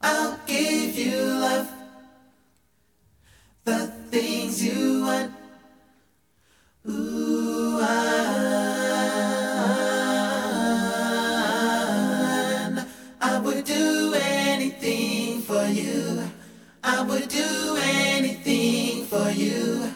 I'll give you love, the things you want. Ooh, I, I would do anything for you. I would do anything for you.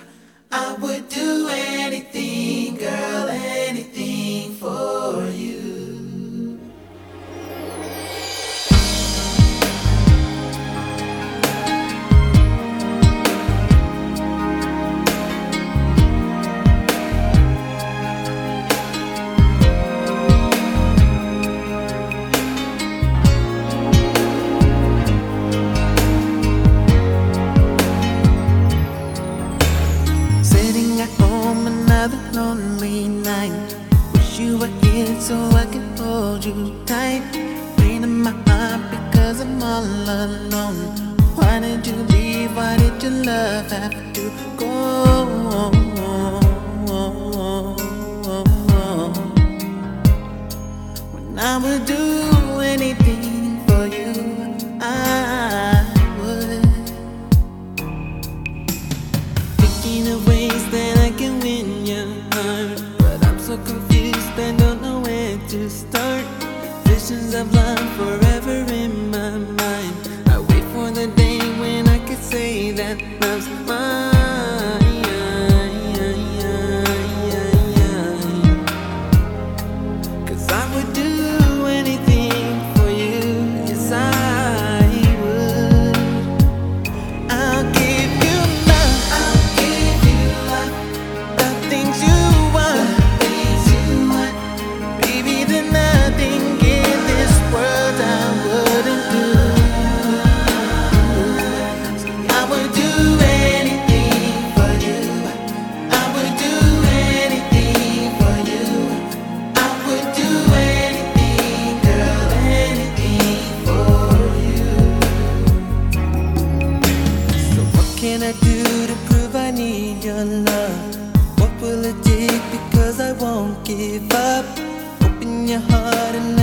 Night. Wish you were here so I could hold you tight. Pain in my heart because I'm all alone. Why did you leave? Why did your love have to go? Love? What will it take? Because I won't give up. Open your heart.